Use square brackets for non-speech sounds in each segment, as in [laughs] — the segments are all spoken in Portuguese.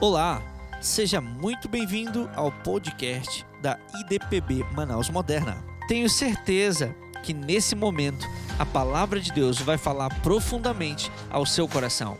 Olá, seja muito bem-vindo ao podcast da IDPB Manaus Moderna. Tenho certeza que nesse momento a palavra de Deus vai falar profundamente ao seu coração.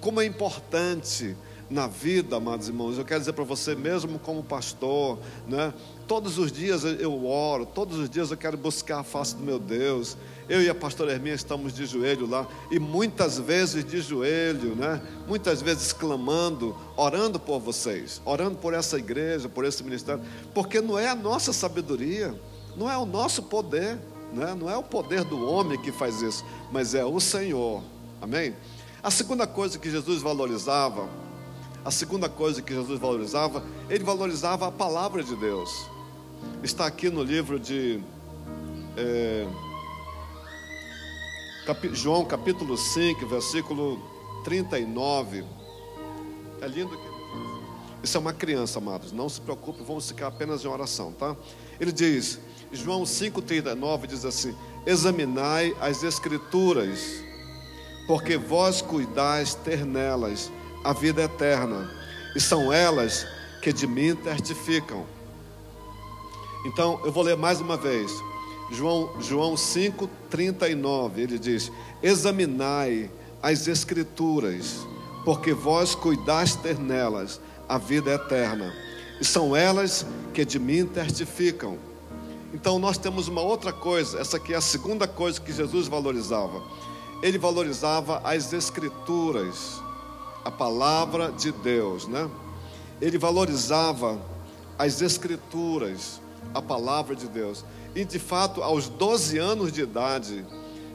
Como é importante na vida, amados irmãos. Eu quero dizer para você, mesmo como pastor, né? Todos os dias eu oro, todos os dias eu quero buscar a face do meu Deus. Eu e a pastora Herminha estamos de joelho lá, e muitas vezes de joelho, né? Muitas vezes clamando, orando por vocês, orando por essa igreja, por esse ministério, porque não é a nossa sabedoria, não é o nosso poder, né? Não é o poder do homem que faz isso, mas é o Senhor. Amém? A segunda coisa que Jesus valorizava a segunda coisa que Jesus valorizava, ele valorizava a palavra de Deus. Está aqui no livro de é, João, capítulo 5, versículo 39. É lindo que isso é uma criança, amados. Não se preocupe, vamos ficar apenas em oração, tá? Ele diz, João 5,39 diz assim: Examinai as Escrituras, porque vós cuidais ter nelas a vida eterna, e são elas que de mim testificam. Então, eu vou ler mais uma vez. João, João 5,39, ele diz: Examinai as Escrituras, porque vós cuidastes nelas a vida eterna, e são elas que de mim testificam. Então, nós temos uma outra coisa, essa aqui é a segunda coisa que Jesus valorizava. Ele valorizava as Escrituras a palavra de Deus, né? Ele valorizava as escrituras, a palavra de Deus. E de fato, aos 12 anos de idade,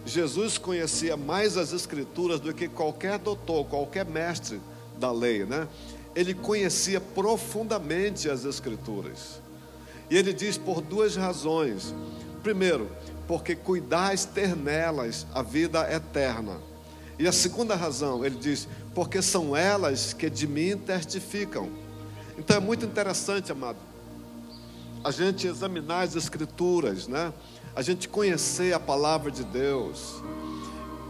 Jesus conhecia mais as escrituras do que qualquer doutor, qualquer mestre da lei, né? Ele conhecia profundamente as escrituras. E ele diz por duas razões. Primeiro, porque cuidais ter nelas a vida eterna. E a segunda razão, ele diz, porque são elas que de mim testificam. Então é muito interessante, amado, a gente examinar as Escrituras, né? A gente conhecer a palavra de Deus.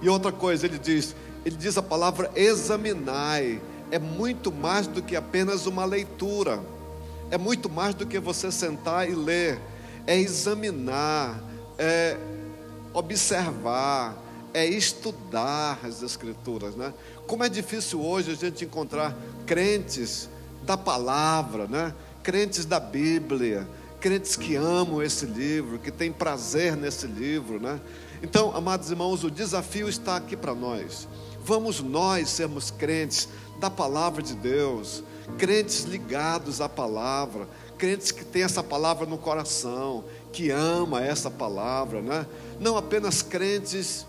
E outra coisa, ele diz, ele diz a palavra examinai, é muito mais do que apenas uma leitura, é muito mais do que você sentar e ler, é examinar, é observar, é estudar as Escrituras, né? Como é difícil hoje a gente encontrar crentes da palavra, né? Crentes da Bíblia, crentes que amam esse livro, que têm prazer nesse livro, né? Então, amados irmãos, o desafio está aqui para nós. Vamos nós sermos crentes da palavra de Deus, crentes ligados à palavra, crentes que têm essa palavra no coração, que ama essa palavra, né? Não apenas crentes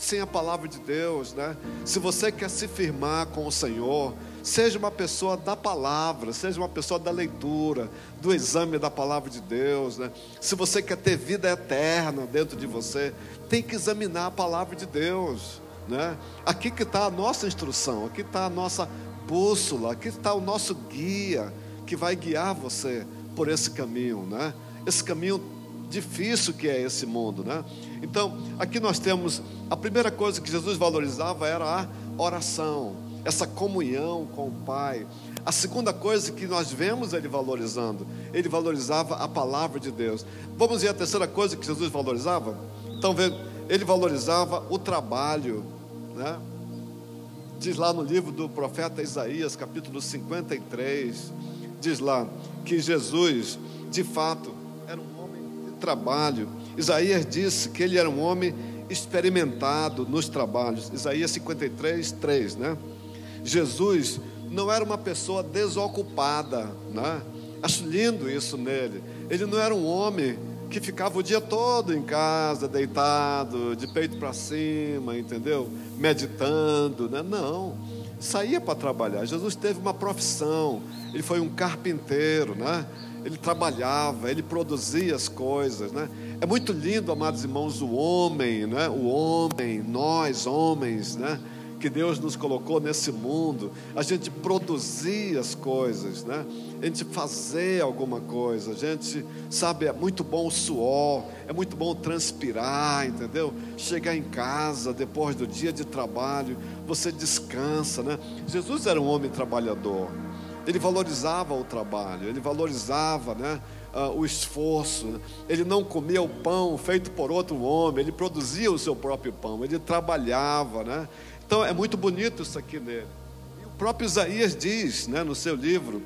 sem a palavra de Deus, né? Se você quer se firmar com o Senhor, seja uma pessoa da palavra, seja uma pessoa da leitura, do exame da palavra de Deus, né? Se você quer ter vida eterna dentro de você, tem que examinar a palavra de Deus, né? Aqui que está a nossa instrução, aqui está a nossa bússola, aqui está o nosso guia que vai guiar você por esse caminho, né? Esse caminho difícil que é esse mundo, né? Então, aqui nós temos a primeira coisa que Jesus valorizava era a oração, essa comunhão com o Pai. A segunda coisa que nós vemos ele valorizando, ele valorizava a palavra de Deus. Vamos ver a terceira coisa que Jesus valorizava? Então, ele valorizava o trabalho, né? Diz lá no livro do profeta Isaías, capítulo 53, diz lá que Jesus, de fato, trabalho. Isaías disse que ele era um homem experimentado nos trabalhos. Isaías 53, 3, né? Jesus não era uma pessoa desocupada, né? Acho lindo isso nele. Ele não era um homem que ficava o dia todo em casa, deitado, de peito para cima, entendeu? Meditando, né? Não. Saía para trabalhar. Jesus teve uma profissão. Ele foi um carpinteiro, né? Ele trabalhava, ele produzia as coisas, né? É muito lindo, amados irmãos, o homem, né? O homem, nós homens, né? que Deus nos colocou nesse mundo, a gente produzir as coisas, né? A gente fazer alguma coisa, a gente, sabe, é muito bom o suor, é muito bom transpirar, entendeu? Chegar em casa depois do dia de trabalho, você descansa, né? Jesus era um homem trabalhador, ele valorizava o trabalho, ele valorizava, né? Uh, o esforço, né? ele não comia o pão feito por outro homem, ele produzia o seu próprio pão, ele trabalhava, né? Então é muito bonito isso aqui nele. E o próprio Isaías diz né, no seu livro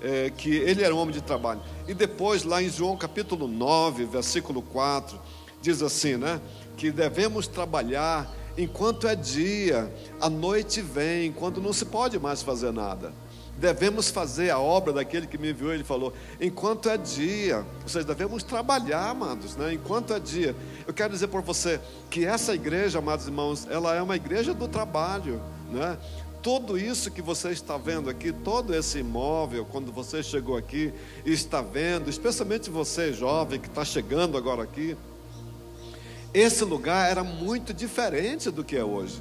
é, que ele era um homem de trabalho. E depois, lá em João capítulo 9, versículo 4, diz assim, né? Que devemos trabalhar enquanto é dia, a noite vem, quando não se pode mais fazer nada. Devemos fazer a obra daquele que me enviou, ele falou, enquanto é dia. Ou seja, devemos trabalhar, amados, né? enquanto é dia. Eu quero dizer para você que essa igreja, amados irmãos, ela é uma igreja do trabalho. Né? Tudo isso que você está vendo aqui, todo esse imóvel, quando você chegou aqui e está vendo, especialmente você jovem que está chegando agora aqui, esse lugar era muito diferente do que é hoje.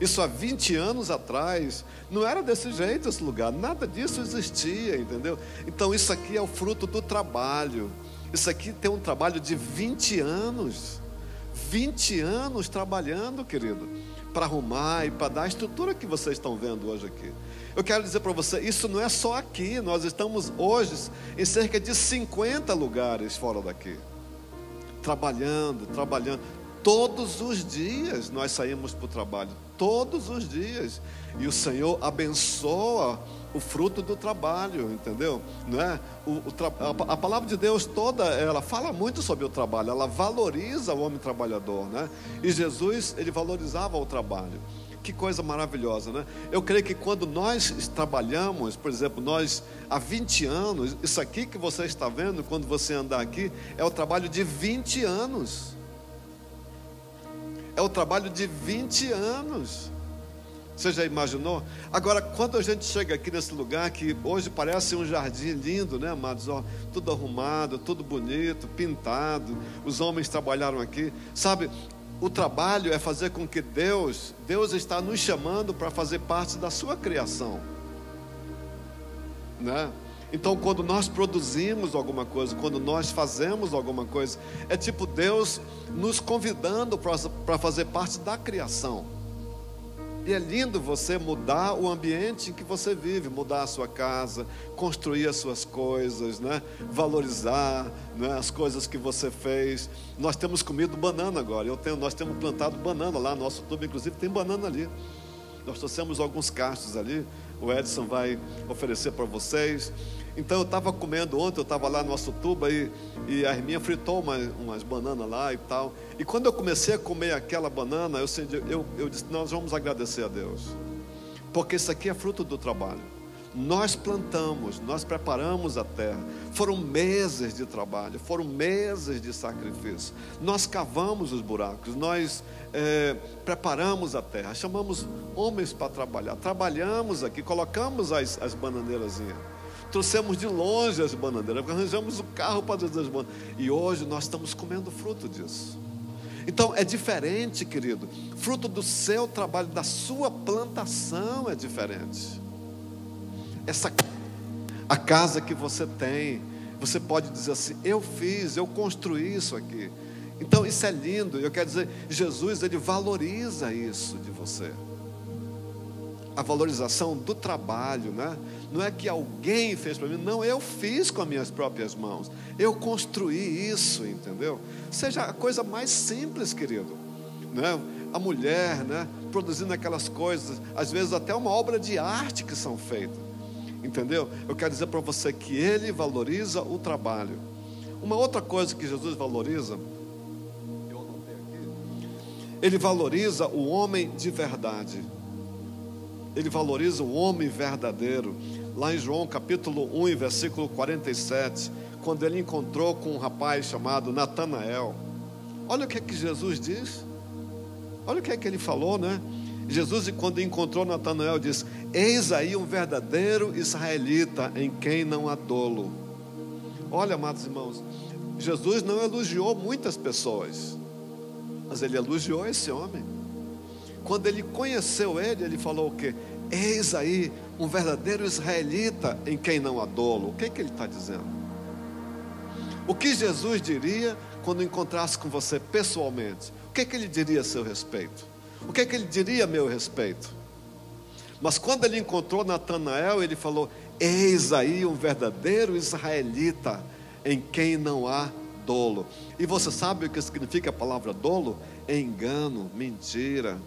Isso há 20 anos atrás, não era desse jeito esse lugar, nada disso existia, entendeu? Então isso aqui é o fruto do trabalho. Isso aqui tem um trabalho de 20 anos. 20 anos trabalhando, querido, para arrumar e para dar a estrutura que vocês estão vendo hoje aqui. Eu quero dizer para você, isso não é só aqui, nós estamos hoje em cerca de 50 lugares fora daqui. Trabalhando, trabalhando. Todos os dias nós saímos para o trabalho, todos os dias. E o Senhor abençoa o fruto do trabalho, entendeu? Não é? O, o a, a, palavra de Deus toda, ela fala muito sobre o trabalho, ela valoriza o homem trabalhador, né? E Jesus, ele valorizava o trabalho. Que coisa maravilhosa, né? Eu creio que quando nós trabalhamos, por exemplo, nós há 20 anos, isso aqui que você está vendo quando você andar aqui, é o trabalho de 20 anos. É o trabalho de 20 anos. Você já imaginou? Agora, quando a gente chega aqui nesse lugar que hoje parece um jardim lindo, né, amados? Ó, tudo arrumado, tudo bonito, pintado. Os homens trabalharam aqui. Sabe, o trabalho é fazer com que Deus, Deus está nos chamando para fazer parte da sua criação. Né? Então, quando nós produzimos alguma coisa, quando nós fazemos alguma coisa, é tipo Deus nos convidando para fazer parte da criação. E é lindo você mudar o ambiente em que você vive, mudar a sua casa, construir as suas coisas, né? valorizar né? as coisas que você fez. Nós temos comido banana agora. Tenho, nós temos plantado banana lá, nosso tubo inclusive tem banana ali. Nós trouxemos alguns cachos ali. O Edson vai oferecer para vocês. Então eu estava comendo ontem, eu estava lá no nosso tuba e, e a Herminha fritou uma, umas bananas lá e tal. E quando eu comecei a comer aquela banana, eu, eu, eu disse: Nós vamos agradecer a Deus, porque isso aqui é fruto do trabalho. Nós plantamos, nós preparamos a terra. Foram meses de trabalho, foram meses de sacrifício. Nós cavamos os buracos, nós é, preparamos a terra, chamamos homens para trabalhar, trabalhamos aqui, colocamos as, as bananeirazinhas trouxemos de longe as bananeiras, arranjamos o carro para as bananeiras. E hoje nós estamos comendo fruto disso. Então é diferente, querido. Fruto do seu trabalho, da sua plantação é diferente. Essa a casa que você tem, você pode dizer assim: eu fiz, eu construí isso aqui. Então isso é lindo. Eu quero dizer, Jesus ele valoriza isso de você a valorização do trabalho, né? Não é que alguém fez para mim, não, eu fiz com as minhas próprias mãos. Eu construí isso, entendeu? Seja a coisa mais simples, querido, né? A mulher, né, produzindo aquelas coisas, às vezes até uma obra de arte que são feitas. Entendeu? Eu quero dizer para você que ele valoriza o trabalho. Uma outra coisa que Jesus valoriza, eu anotei aqui, ele valoriza o homem de verdade ele valoriza o homem verdadeiro. Lá em João capítulo 1, versículo 47, quando ele encontrou com um rapaz chamado Natanael. Olha o que é que Jesus diz. Olha o que é que ele falou, né? Jesus, quando encontrou Natanael, disse: Eis aí um verdadeiro israelita em quem não há dolo. Olha, amados irmãos, Jesus não elogiou muitas pessoas, mas ele elogiou esse homem. quando ele conheceu ele, ele falou o quê? Eis aí um verdadeiro israelita em quem não há dolo. O que, é que ele está dizendo? O que Jesus diria quando encontrasse com você pessoalmente? O que, é que ele diria a seu respeito? O que, é que ele diria a meu respeito? Mas quando ele encontrou Natanael, ele falou: Eis aí um verdadeiro israelita em quem não há dolo. E você sabe o que significa a palavra dolo? Engano, mentira,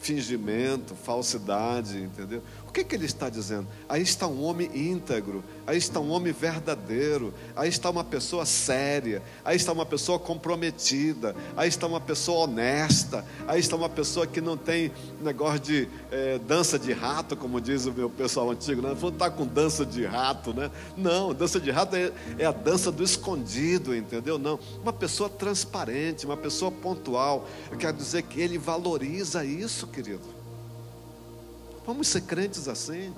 fingimento, falsidade, entendeu? O que, que ele está dizendo? Aí está um homem íntegro, aí está um homem verdadeiro, aí está uma pessoa séria, aí está uma pessoa comprometida, aí está uma pessoa honesta, aí está uma pessoa que não tem negócio de é, dança de rato, como diz o meu pessoal antigo, né? não está com dança de rato, né? Não, dança de rato é, é a dança do escondido, entendeu? Não, uma pessoa transparente, uma pessoa pontual. Eu quero dizer que ele valoriza isso, querido. Vamos ser crentes assim.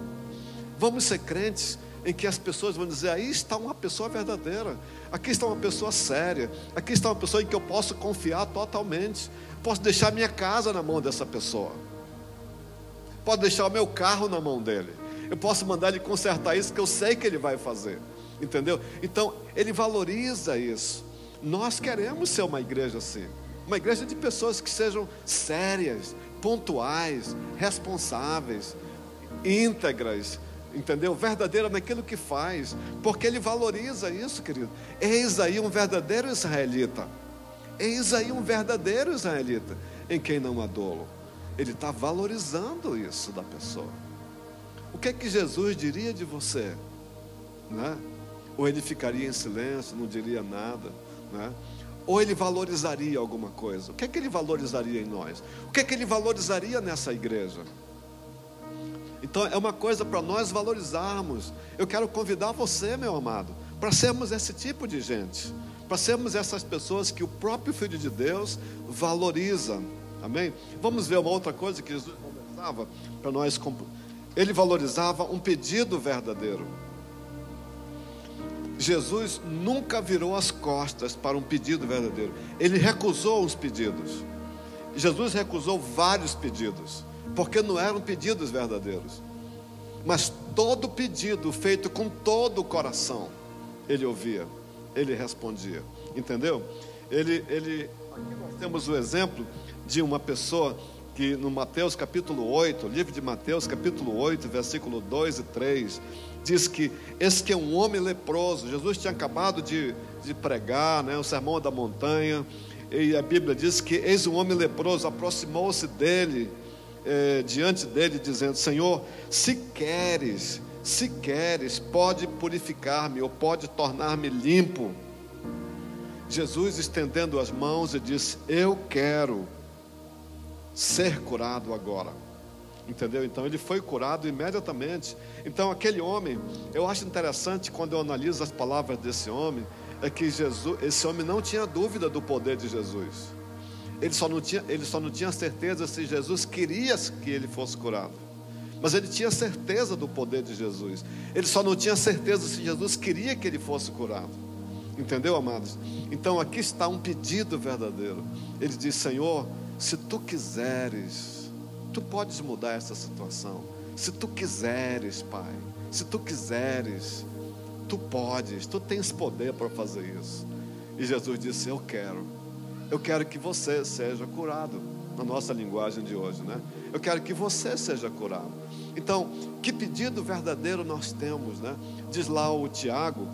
Vamos ser crentes em que as pessoas vão dizer: aí está uma pessoa verdadeira, aqui está uma pessoa séria, aqui está uma pessoa em que eu posso confiar totalmente. Posso deixar minha casa na mão dessa pessoa, posso deixar o meu carro na mão dele, eu posso mandar ele consertar isso que eu sei que ele vai fazer, entendeu? Então, ele valoriza isso. Nós queremos ser uma igreja assim, uma igreja de pessoas que sejam sérias, pontuais, responsáveis, íntegras, entendeu? Verdadeira naquilo que faz, porque ele valoriza isso, querido. Eis aí um verdadeiro israelita. Eis aí um verdadeiro israelita em quem não há dolo. Ele está valorizando isso da pessoa. O que é que Jesus diria de você? Né? Ou ele ficaria em silêncio, não diria nada, né? Ou ele valorizaria alguma coisa? O que é que ele valorizaria em nós? O que é que ele valorizaria nessa igreja? Então é uma coisa para nós valorizarmos. Eu quero convidar você, meu amado, para sermos esse tipo de gente, para sermos essas pessoas que o próprio Filho de Deus valoriza. Amém? Vamos ver uma outra coisa que Jesus valorizava para nós. Ele valorizava um pedido verdadeiro. Jesus nunca virou as costas para um pedido verdadeiro. Ele recusou os pedidos. Jesus recusou vários pedidos, porque não eram pedidos verdadeiros. Mas todo pedido feito com todo o coração, ele ouvia, ele respondia. Entendeu? Ele, ele, aqui nós temos o exemplo de uma pessoa que no Mateus capítulo 8, livro de Mateus capítulo 8, versículo 2 e 3, diz que esse que é um homem leproso, Jesus tinha acabado de, de pregar né, o sermão da montanha, e a Bíblia diz que eis um homem leproso, aproximou-se dele, eh, diante dele, dizendo: Senhor, se queres, se queres, pode purificar-me ou pode tornar-me limpo. Jesus estendendo as mãos e disse: Eu quero ser curado agora. Entendeu? Então ele foi curado imediatamente. Então aquele homem, eu acho interessante quando eu analiso as palavras desse homem, é que Jesus, esse homem não tinha dúvida do poder de Jesus. Ele só não tinha, ele só não tinha certeza se Jesus queria que ele fosse curado. Mas ele tinha certeza do poder de Jesus. Ele só não tinha certeza se Jesus queria que ele fosse curado. Entendeu, amados? Então aqui está um pedido verdadeiro. Ele diz: Senhor, se tu quiseres, Tu podes mudar essa situação. Se tu quiseres, Pai, se tu quiseres, tu podes, tu tens poder para fazer isso. E Jesus disse: Eu quero, eu quero que você seja curado, na nossa linguagem de hoje, né? Eu quero que você seja curado. Então, que pedido verdadeiro nós temos, né? Diz lá o Tiago,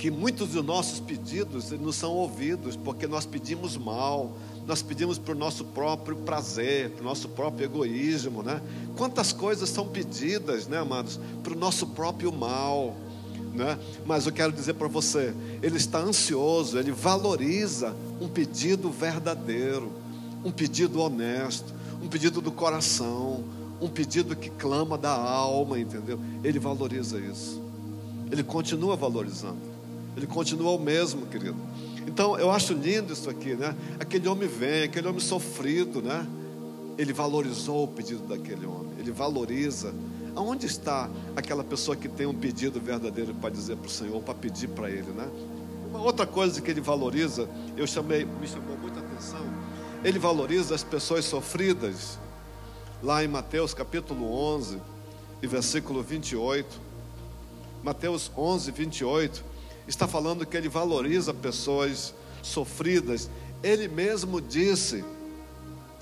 que muitos dos nossos pedidos não são ouvidos, porque nós pedimos mal, nós pedimos para o nosso próprio prazer, para o nosso próprio egoísmo, né? Quantas coisas são pedidas, né, amados, para o nosso próprio mal, né? Mas eu quero dizer para você, ele está ansioso, ele valoriza um pedido verdadeiro, um pedido honesto, um pedido do coração, um pedido que clama da alma, entendeu? Ele valoriza isso. Ele continua valorizando. Ele continua o mesmo, querido. Então eu acho lindo isso aqui, né? Aquele homem vem, aquele homem sofrido, né? Ele valorizou o pedido daquele homem, ele valoriza. Aonde está aquela pessoa que tem um pedido verdadeiro para dizer para o Senhor, para pedir para Ele, né? Uma outra coisa que ele valoriza, eu chamei, me chamou muita atenção, ele valoriza as pessoas sofridas. Lá em Mateus capítulo 11 e versículo 28. Mateus 11, 28 está falando que ele valoriza pessoas sofridas. Ele mesmo disse: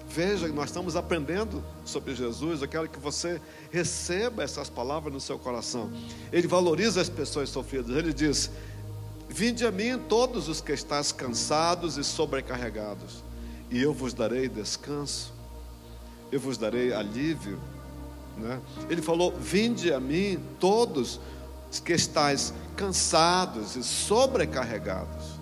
Veja, nós estamos aprendendo sobre Jesus. Eu quero que você receba essas palavras no seu coração. Ele valoriza as pessoas sofridas. Ele diz: Vinde a mim todos os que estáis cansados e sobrecarregados, e eu vos darei descanso, eu vos darei alívio. Né? Ele falou: Vinde a mim todos os que estáis cansados e sobrecarregados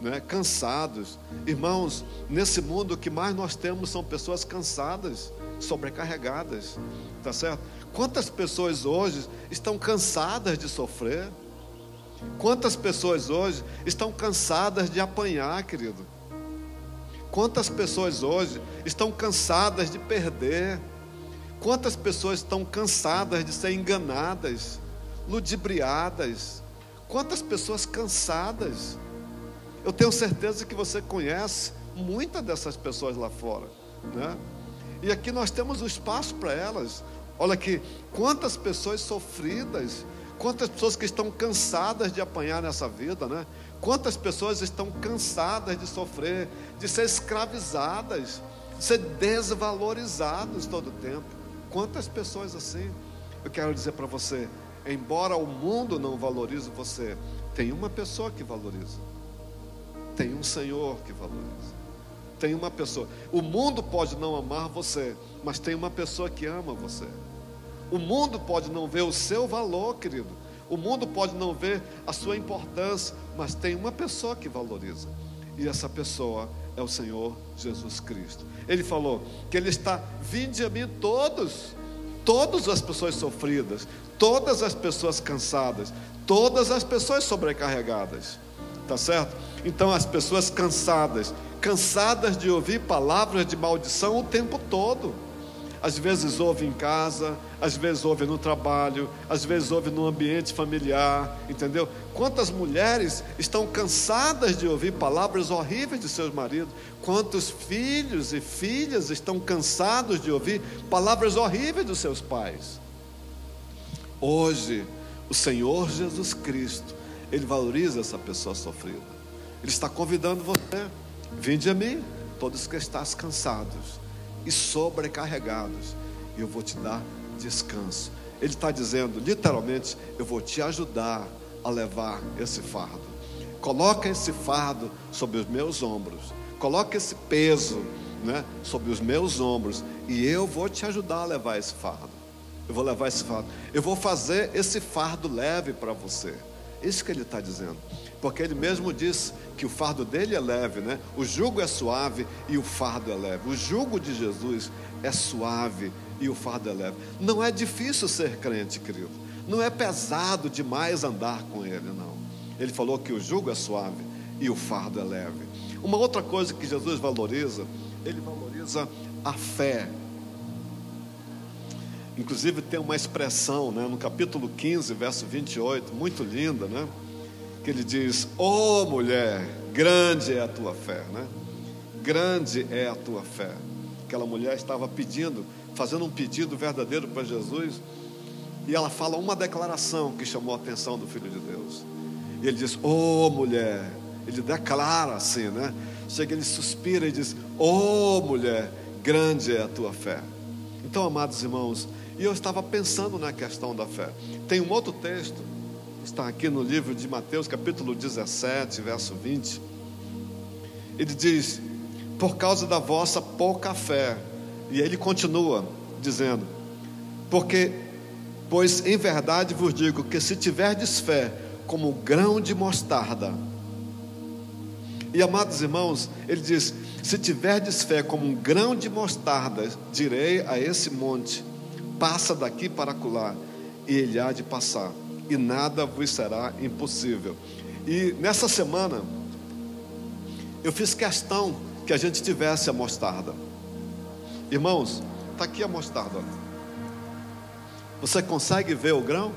né, cansados. Irmãos, nesse mundo o que mais nós temos são pessoas cansadas, sobrecarregadas, tá certo? Quantas pessoas hoje estão cansadas de sofrer? Quantas pessoas hoje estão cansadas de apanhar, querido? Quantas pessoas hoje estão cansadas de perder? Quantas pessoas estão cansadas de ser enganadas, ludibriadas? Quantas pessoas cansadas? Eu tenho certeza que você conhece muitas dessas pessoas lá fora, né? E aqui nós temos o espaço para elas. Olha aqui, quantas pessoas sofridas, quantas pessoas que estão cansadas de apanhar nessa vida, né? Quantas pessoas estão cansadas de sofrer, de ser escravizadas, de ser desvalorizadas todo o tempo. Quantas pessoas assim? Eu quero dizer para você, embora o mundo não valorize você, tem uma pessoa que valoriza. Tem um Senhor que valoriza. Tem uma pessoa. O mundo pode não amar você, mas tem uma pessoa que ama você. O mundo pode não ver o seu valor, querido. O mundo pode não ver a sua importância, mas tem uma pessoa que valoriza. E essa pessoa é o Senhor Jesus Cristo. Ele falou que Ele está, vinde a mim todos, todas as pessoas sofridas, todas as pessoas cansadas, todas as pessoas sobrecarregadas. Tá certo? Então as pessoas cansadas, cansadas de ouvir palavras de maldição o tempo todo. Às vezes ouve em casa, às vezes ouve no trabalho, às vezes ouve no ambiente familiar, entendeu? Quantas mulheres estão cansadas de ouvir palavras horríveis de seus maridos? Quantos filhos e filhas estão cansados de ouvir palavras horríveis dos seus pais? Hoje, o Senhor Jesus Cristo, Ele valoriza essa pessoa sofrida. Ele está convidando você. Vinde a mim, todos que estás cansados e sobrecarregados, e eu vou te dar descanso. Ele está dizendo, literalmente, eu vou te ajudar a levar esse fardo. Coloca esse fardo sobre os meus ombros. Coloca esse peso, né, sobre os meus ombros, e eu vou te ajudar a levar esse fardo. Eu vou levar esse fardo. Eu vou fazer esse fardo leve para você. Isso que ele está dizendo porque ele mesmo diz que o fardo dele é leve, né? O jugo é suave e o fardo é leve. O jugo de Jesus é suave e o fardo é leve. Não é difícil ser crente, querido. Não é pesado demais andar com ele, não. Ele falou que o jugo é suave e o fardo é leve. Uma outra coisa que Jesus valoriza, ele valoriza a fé. Inclusive tem uma expressão, né, no capítulo 15, verso 28, muito linda, né? que ele diz: Ó oh, mulher, grande é a tua fé, né? Grande é a tua fé. Aquela mulher estava pedindo, fazendo um pedido verdadeiro para Jesus, e ela fala uma declaração que chamou a atenção do Filho de Deus. E ele diz: Ô oh, mulher, ele declara assim, né? Chega, ele suspira e diz: Ô oh, mulher, grande é a tua fé. Então, amados irmãos, e eu estava pensando na questão da fé. Tem um outro texto está aqui no livro de Mateus, capítulo 17, verso 20. Ele diz: Por causa da vossa pouca fé. E ele continua dizendo: Porque, pois em verdade vos digo que se tiverdes fé como grão de mostarda, e amados irmãos, ele diz: Se tiverdes fé como um grão de mostarda, direi a esse monte: passa daqui para acolá, e ele há de passar e nada vos será impossível. E nessa semana, eu fiz questão que a gente tivesse a mostarda. Irmãos, está aqui a mostarda. Você consegue ver o grão?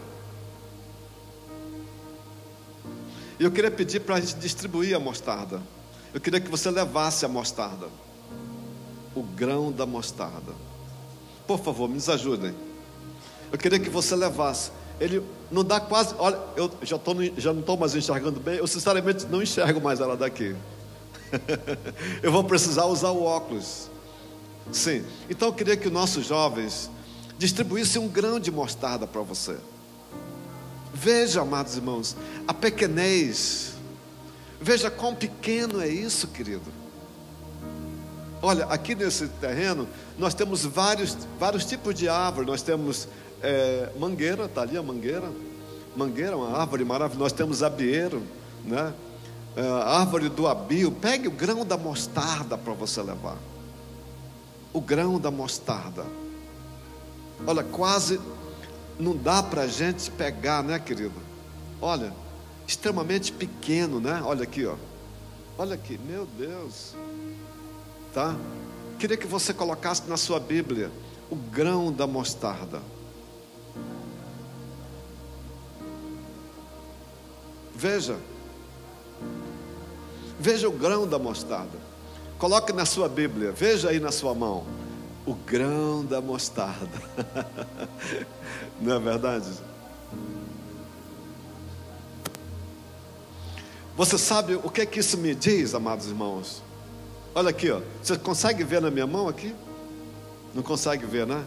E eu queria pedir para a gente distribuir a mostarda. Eu queria que você levasse a mostarda. o grão da mostarda. Por favor, me ajudem. Eu queria que você levasse. Ele não dá quase. Olha, eu já, tô, já não estou mais enxergando bem. Eu sinceramente não enxergo mais ela daqui. [laughs] eu vou precisar usar o óculos. Sim. Então eu queria que nossos jovens distribuíssem um grão de mostarda para você. Veja, amados irmãos, a pequenez. Veja quão pequeno é isso, querido. Olha, aqui nesse terreno, nós temos vários, vários tipos de árvore. Nós temos é, mangueira, está ali a mangueira. Mangueira é uma árvore maravilhosa. Nós temos abieiro, né? É, árvore do abio. Pegue o grão da mostarda para você levar. O grão da mostarda. Olha, quase não dá para a gente pegar, né, querido? Olha, extremamente pequeno, né? Olha aqui, ó. Olha aqui, meu Deus. Tá? Queria que você colocasse na sua Bíblia o grão da mostarda. Veja. Veja o grão da mostarda. Coloque na sua Bíblia, veja aí na sua mão. O grão da mostarda. [laughs] Não é verdade? Você sabe o que é que isso me diz, amados irmãos? Olha aqui, ó. Você consegue ver na minha mão aqui? Não consegue ver, né?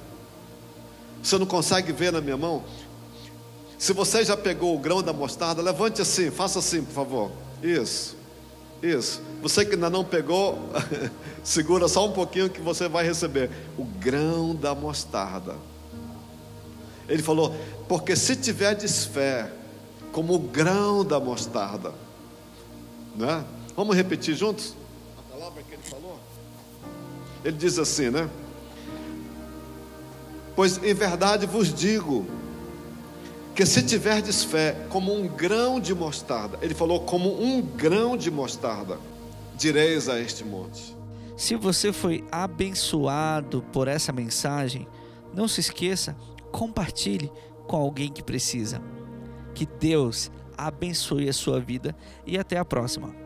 Você não consegue ver na minha mão? Se você já pegou o grão da mostarda, levante assim, faça assim, por favor. Isso. Isso. Você que ainda não pegou, [laughs] segura só um pouquinho que você vai receber o grão da mostarda. Ele falou: "Porque se tiverdes fé, como o grão da mostarda", né? Vamos repetir juntos? Palavra que ele falou. Ele diz assim, né? Pois em verdade vos digo, que se tiverdes fé como um grão de mostarda, ele falou como um grão de mostarda, direis a este monte. Se você foi abençoado por essa mensagem, não se esqueça, compartilhe com alguém que precisa. Que Deus abençoe a sua vida e até a próxima.